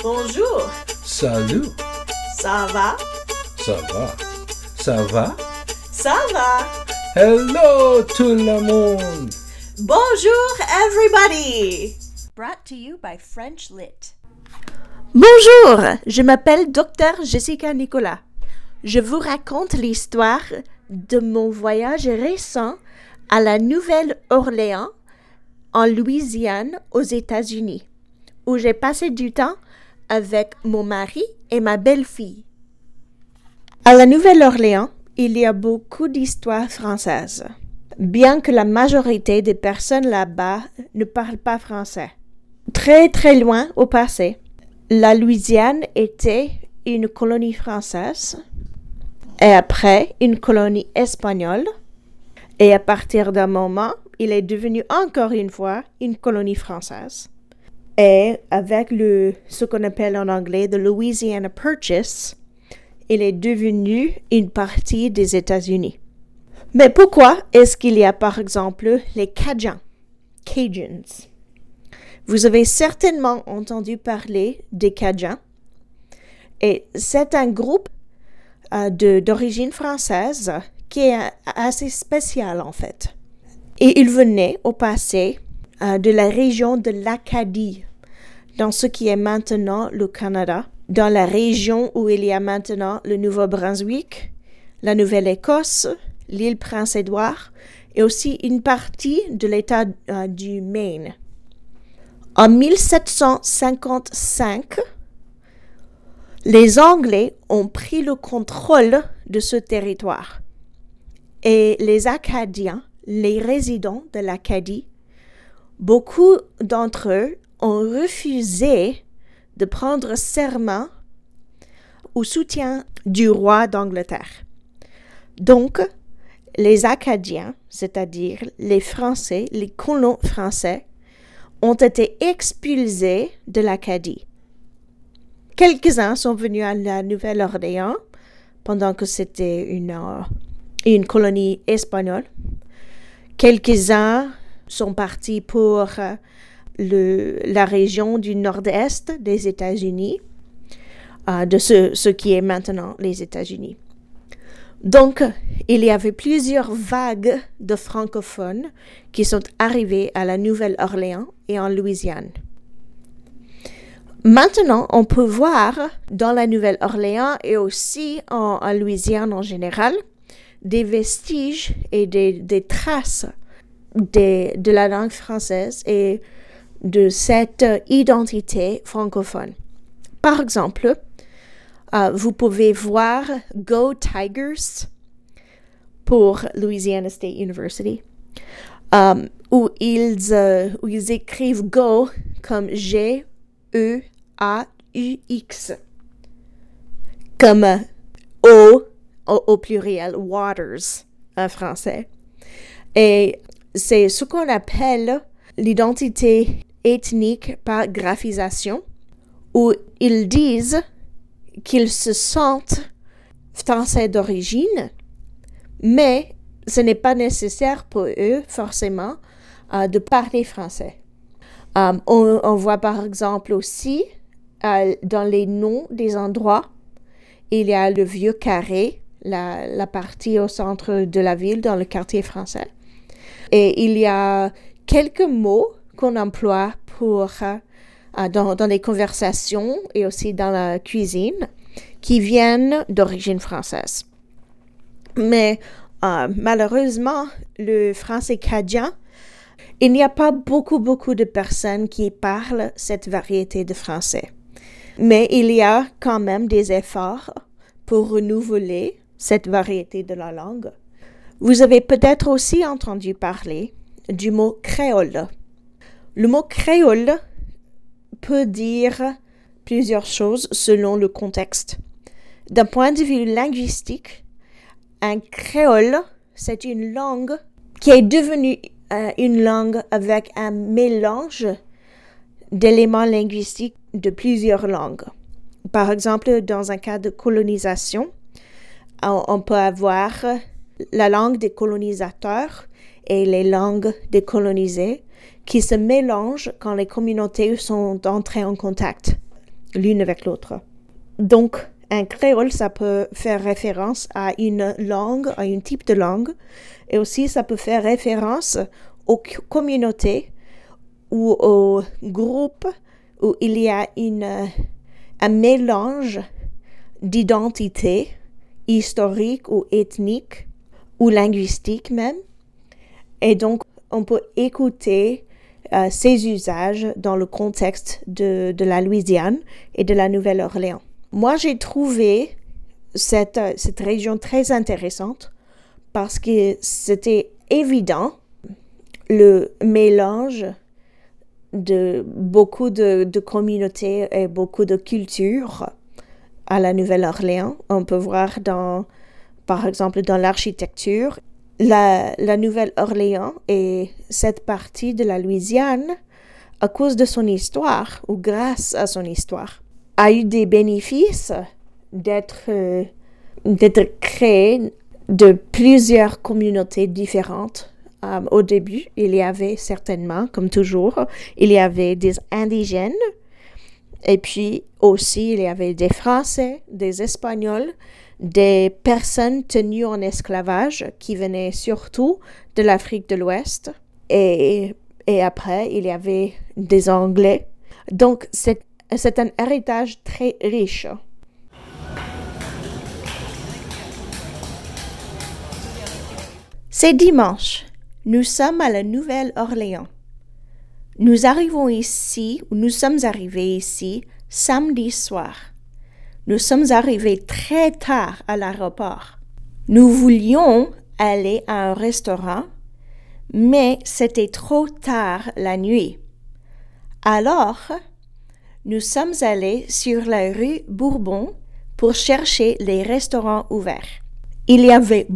Bonjour. Salut. Ça va? Ça va? Ça va? Ça va. Hello tout le monde. Bonjour everybody. Brought to you by French Lit. Bonjour, je m'appelle Dr Jessica Nicolas. Je vous raconte l'histoire de mon voyage récent à la Nouvelle-Orléans, en Louisiane, aux États-Unis, où j'ai passé du temps avec mon mari et ma belle-fille. À la Nouvelle-Orléans, il y a beaucoup d'histoires françaises, bien que la majorité des personnes là-bas ne parlent pas français. Très très loin au passé, la Louisiane était une colonie française et après une colonie espagnole. Et à partir d'un moment, il est devenu encore une fois une colonie française. Et avec le, ce qu'on appelle en anglais the Louisiana Purchase, il est devenu une partie des États-Unis. Mais pourquoi est-ce qu'il y a par exemple les Cajuns, Cajuns? Vous avez certainement entendu parler des Cajuns. Et c'est un groupe euh, d'origine française qui est assez spécial en fait. Et il venait au passé euh, de la région de l'Acadie, dans ce qui est maintenant le Canada, dans la région où il y a maintenant le Nouveau-Brunswick, la Nouvelle-Écosse, l'île Prince-Édouard et aussi une partie de l'État euh, du Maine. En 1755, les Anglais ont pris le contrôle de ce territoire et les Acadiens, les résidents de l'Acadie, beaucoup d'entre eux ont refusé de prendre serment au soutien du roi d'Angleterre. Donc, les Acadiens, c'est-à-dire les Français, les colons français, ont été expulsés de l'Acadie. Quelques-uns sont venus à la Nouvelle-Orléans pendant que c'était une, euh, colonie espagnole. Quelques-uns sont partis pour euh, la région du nord-est des États-Unis, euh, de ce, qui est maintenant les États-Unis. Donc, il y avait plusieurs vagues de francophones qui sont arrivés à la Nouvelle-Orléans et en Louisiane. Maintenant, on peut voir dans la Nouvelle-Orléans et aussi en, Louisiane en général des vestiges et des, traces de la langue française et de cette euh, identité francophone. Par exemple, euh, vous pouvez voir Go Tigers pour Louisiana State University, euh, où, ils, où ils écrivent Go comme G-E-A-U-X, comme au, au pluriel, waters en français. Et c'est ce qu'on appelle l'identité ethnique par graphisation, où ils disent qu'ils se sentent français d'origine, mais ce n'est pas nécessaire pour eux forcément euh, de parler français. Euh, on, voit par exemple aussi euh, dans les noms des endroits, il y a le vieux carré, la partie au centre de la ville dans le quartier français. Et il y a quelques mots qu'on emploie pour, euh, euh, dans, les conversations et aussi dans la cuisine qui viennent d'origine française. Mais euh, malheureusement, le français cadien, il n'y a pas beaucoup, beaucoup de personnes qui parlent cette variété de français. Mais il y a quand même des efforts pour renouveler cette variété de la langue. Vous avez peut-être aussi entendu parler du mot créole. Le mot créole peut dire plusieurs choses selon le contexte. D'un point de vue linguistique, un créole, c'est une langue qui est devenue euh, une langue avec un mélange d'éléments linguistiques de plusieurs langues. Par exemple, dans un cas de colonisation, on, peut avoir la langue des colonisateurs et les langues des colonisés qui se mélangent quand les communautés sont entrées en contact. l'une avec l'autre. Donc, un créole, ça peut faire référence à une langue, à un type de langue, et aussi ça peut faire référence aux communautés ou aux groupes où il y a une, un mélange d'identité historique ou ethnique ou linguistique même. Et donc, on peut écouter euh, ces usages dans le contexte de, de la Louisiane et de la Nouvelle-Orléans. Moi, j'ai trouvé cette, euh, cette région très intéressante parce que c'était évident le mélange de beaucoup de, de, communautés et beaucoup de cultures à la Nouvelle-Orléans. On peut voir dans, par exemple, dans l'architecture, la, Nouvelle-Orléans et cette partie de la Louisiane, à cause de son histoire ou grâce à son histoire, a eu des bénéfices d'être euh, d'être créé de plusieurs communautés différentes. Euh, au début, il y avait certainement, comme toujours, il y avait des indigènes, et puis aussi il y avait des Français, des Espagnols, des personnes tenues en esclavage qui venaient surtout de l'Afrique de l'Ouest. Et, et après, il y avait des Anglais. Donc, c'est c'est un héritage très riche. C'est dimanche. Nous sommes à la Nouvelle-Orléans. Nous arrivons ici, ou nous sommes arrivés ici, samedi soir. Nous sommes arrivés très tard à l'aéroport. Nous voulions aller à un restaurant, mais c'était trop tard la nuit. Alors, nous sommes allés sur la rue Bourbon pour chercher les restaurants ouverts. Il y avait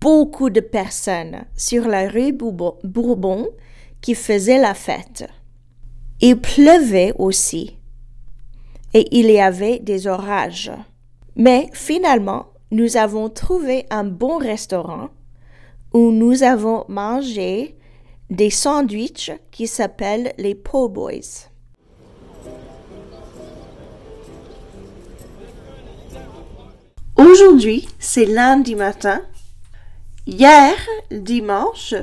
beaucoup de personnes sur la rue Bourbon qui faisaient la fête. Il pleuvait aussi et il y avait des orages. Mais finalement, nous avons trouvé un bon restaurant où nous avons mangé des sandwichs qui s'appellent les Po' Boys. Aujourd'hui, c'est lundi matin. Hier, dimanche,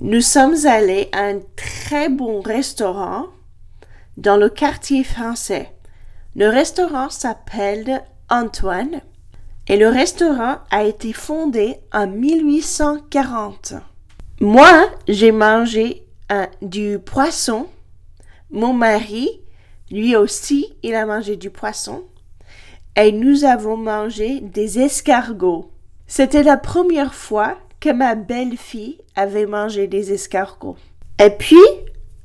nous sommes allés à un très bon restaurant dans le quartier français. Le restaurant s'appelle Antoine et le restaurant a été fondé en 1840. Moi, j'ai mangé du poisson. Mon mari, lui aussi, il a mangé du poisson et nous avons mangé des escargots. C'était la première fois que ma belle-fille avait mangé des escargots. Et puis,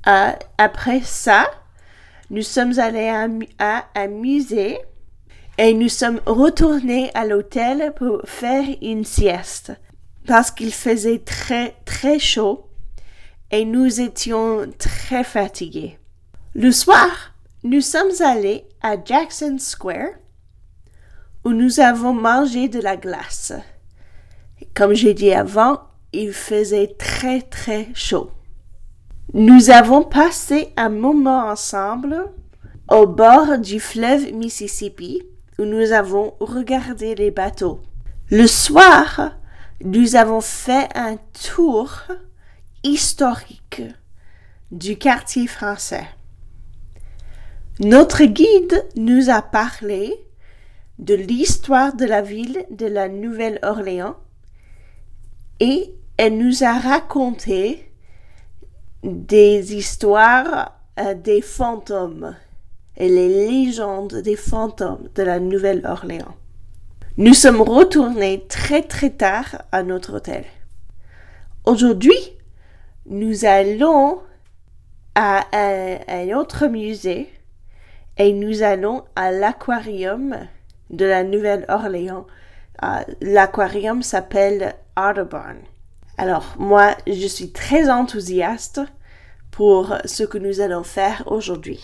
euh, après ça, nous sommes allés à, un musée et nous sommes retournés à l'hôtel pour faire une sieste parce qu'il faisait très très chaud et nous étions très fatigués. Le soir, nous sommes allés à Jackson Square où nous avons mangé de la glace. Comme j'ai dit avant, il faisait très très chaud. Nous avons passé un moment ensemble au bord du fleuve Mississippi où nous avons regardé les bateaux. Le soir, nous avons fait un tour historique du quartier français. Notre guide nous a parlé de l'histoire de la ville de la Nouvelle-Orléans et elle nous a raconté des histoires euh, des fantômes et les légendes des fantômes de la Nouvelle-Orléans. Nous sommes retournés très très tard à notre hôtel. Aujourd'hui, nous allons à un autre musée et nous allons à l'aquarium de la Nouvelle-Orléans. Euh, l'aquarium s'appelle Audubon. Alors, moi, je suis très enthousiaste pour ce que nous allons faire aujourd'hui.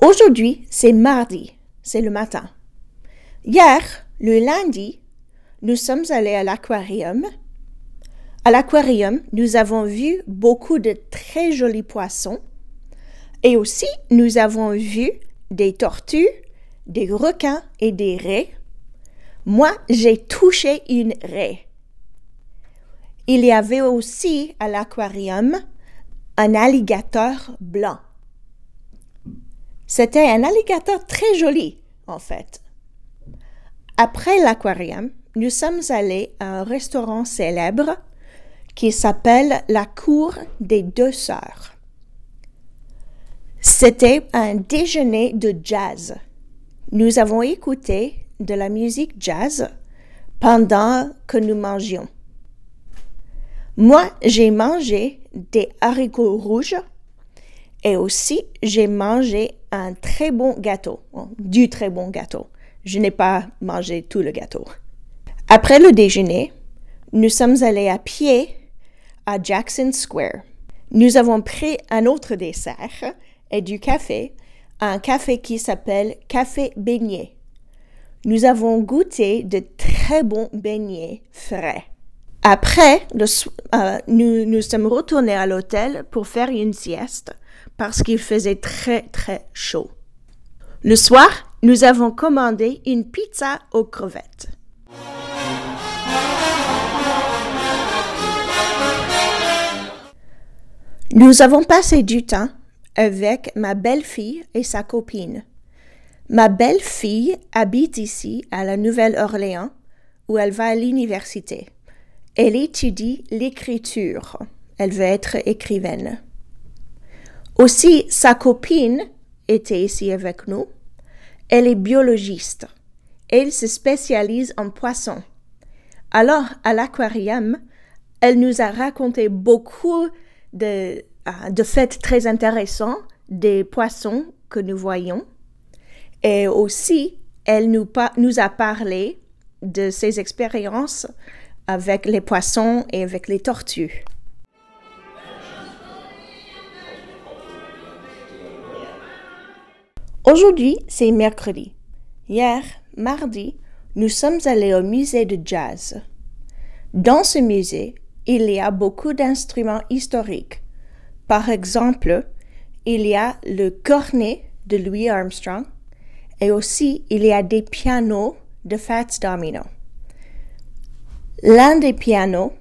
Aujourd'hui, c'est mardi, c'est le matin. Hier, le lundi, nous sommes allés à l'aquarium. À l'aquarium, nous avons vu beaucoup de très jolis poissons et aussi nous avons vu des tortues, des requins et des raies. Moi, j'ai touché une raie. Il y avait aussi à l'aquarium un alligator blanc. C'était un alligator très joli, en fait. Après l'aquarium, nous sommes allés à un restaurant célèbre qui s'appelle la Cour des Deux Sœurs. C'était un déjeuner de jazz. Nous avons écouté de la musique jazz pendant que nous mangions. Moi, j'ai mangé des haricots rouges et aussi j'ai mangé un très bon gâteau, du très bon gâteau. Je n'ai pas mangé tout le gâteau. Après le déjeuner, nous sommes allés à pied à Jackson Square. Nous avons pris un autre dessert et du café, un café qui s'appelle Café Beignet. Nous avons goûté de très bons beignets frais. Après, euh, nous, nous sommes retournés à l'hôtel pour faire une sieste parce qu'il faisait très très chaud. Le soir, nous avons commandé une pizza aux crevettes. Nous avons passé du temps avec ma belle-fille et sa copine. Ma belle-fille habite ici à la Nouvelle-Orléans où elle va à l'université. Elle étudie l'écriture. Elle veut être écrivaine. Aussi, sa copine était ici avec nous. Elle est biologiste. Elle se spécialise en poissons. Alors, à l'aquarium, elle nous a raconté beaucoup de, de faits très intéressants des poissons que nous voyons. Et aussi, elle nous, nous a parlé de ses expériences avec les poissons et avec les tortues. Aujourd'hui, c'est mercredi. Hier, mardi, nous sommes allés au musée de jazz. Dans ce musée, il y a beaucoup d'instruments historiques. Par exemple, il y a le cornet de Louis Armstrong et aussi il y a des pianos de Fats Domino. L'un des pianos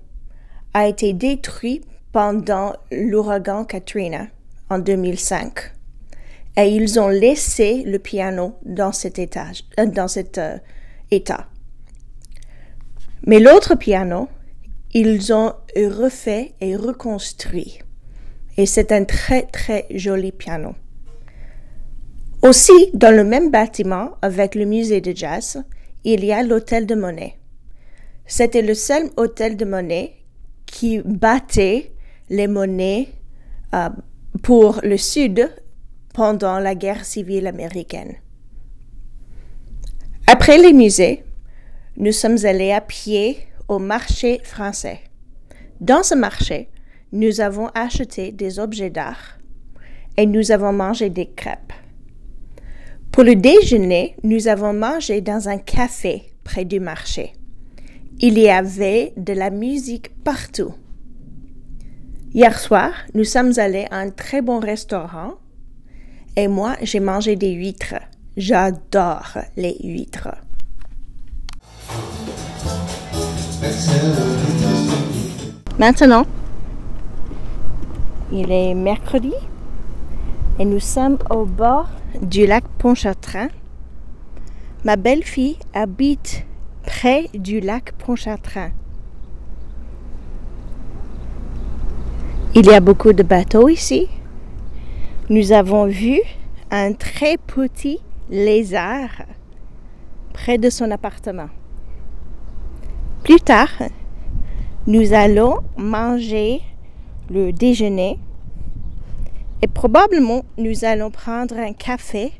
a été détruit pendant l'ouragan Katrina en 2005 et ils ont laissé le piano dans cet, étage, euh, dans cet euh, état. Mais l'autre piano ils ont refait et reconstruit. Et c'est un très très joli piano. Aussi, dans le même bâtiment avec le musée de jazz, il y a l'hôtel de Monet. C'était le seul hôtel de Monet qui battait les monnaies euh, pour le Sud pendant la guerre civile américaine. Après les musées, nous sommes allés à pied au marché français. Dans ce marché, nous avons acheté des objets d'art et nous avons mangé des crêpes. Pour le déjeuner, nous avons mangé dans un café près du marché. Il y avait de la musique partout. Hier soir, nous sommes allés à un très bon restaurant et moi, j'ai mangé des huîtres. J'adore les huîtres. Maintenant, il est mercredi et nous sommes au bord du lac Pontchartrain. Ma belle-fille habite près du lac Pontchartrain. Il y a beaucoup de bateaux ici. Nous avons vu un très petit lézard près de son appartement. Plus tard, nous allons manger le déjeuner et probablement nous allons prendre un café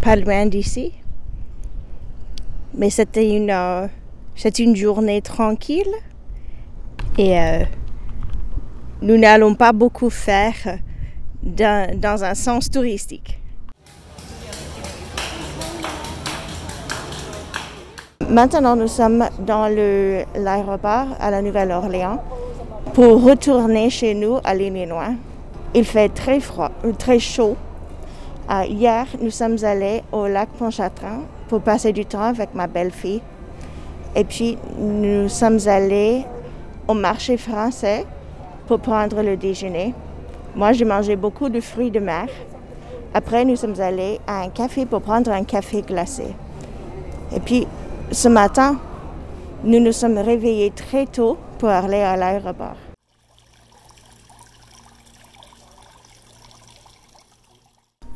pas loin d'ici. Mais c'était une, euh, une journée tranquille et euh, nous n'allons pas beaucoup faire dans, dans un sens touristique. Maintenant, nous sommes dans l'aéroport à la Nouvelle-Orléans pour retourner chez nous à l'Illinois. Il fait très froid, euh, très chaud. Euh, hier, nous sommes allés au lac Pontchartrain pour passer du temps avec ma belle-fille. Et puis, nous sommes allés au marché français pour prendre le déjeuner. Moi, j'ai mangé beaucoup de fruits de mer. Après, nous sommes allés à un café pour prendre un café glacé. Et puis, ce matin, nous nous sommes réveillés très tôt pour aller à l'aéroport.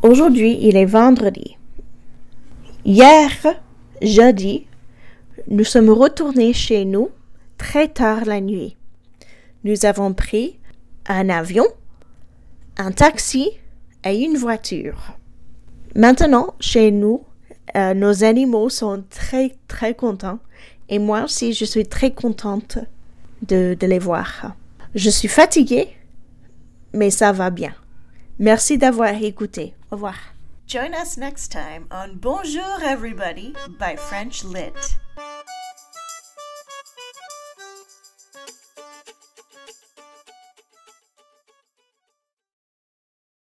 Aujourd'hui, il est vendredi. Hier, jeudi, nous sommes retournés chez nous très tard la nuit. Nous avons pris un avion, un taxi et une voiture. Maintenant, chez nous, euh, nos animaux sont très, très contents. Et moi aussi, je suis très contente de, de les voir. Je suis fatiguée, mais ça va bien. Merci d'avoir écouté. Au revoir. Join us next time on Bonjour Everybody by French Lit.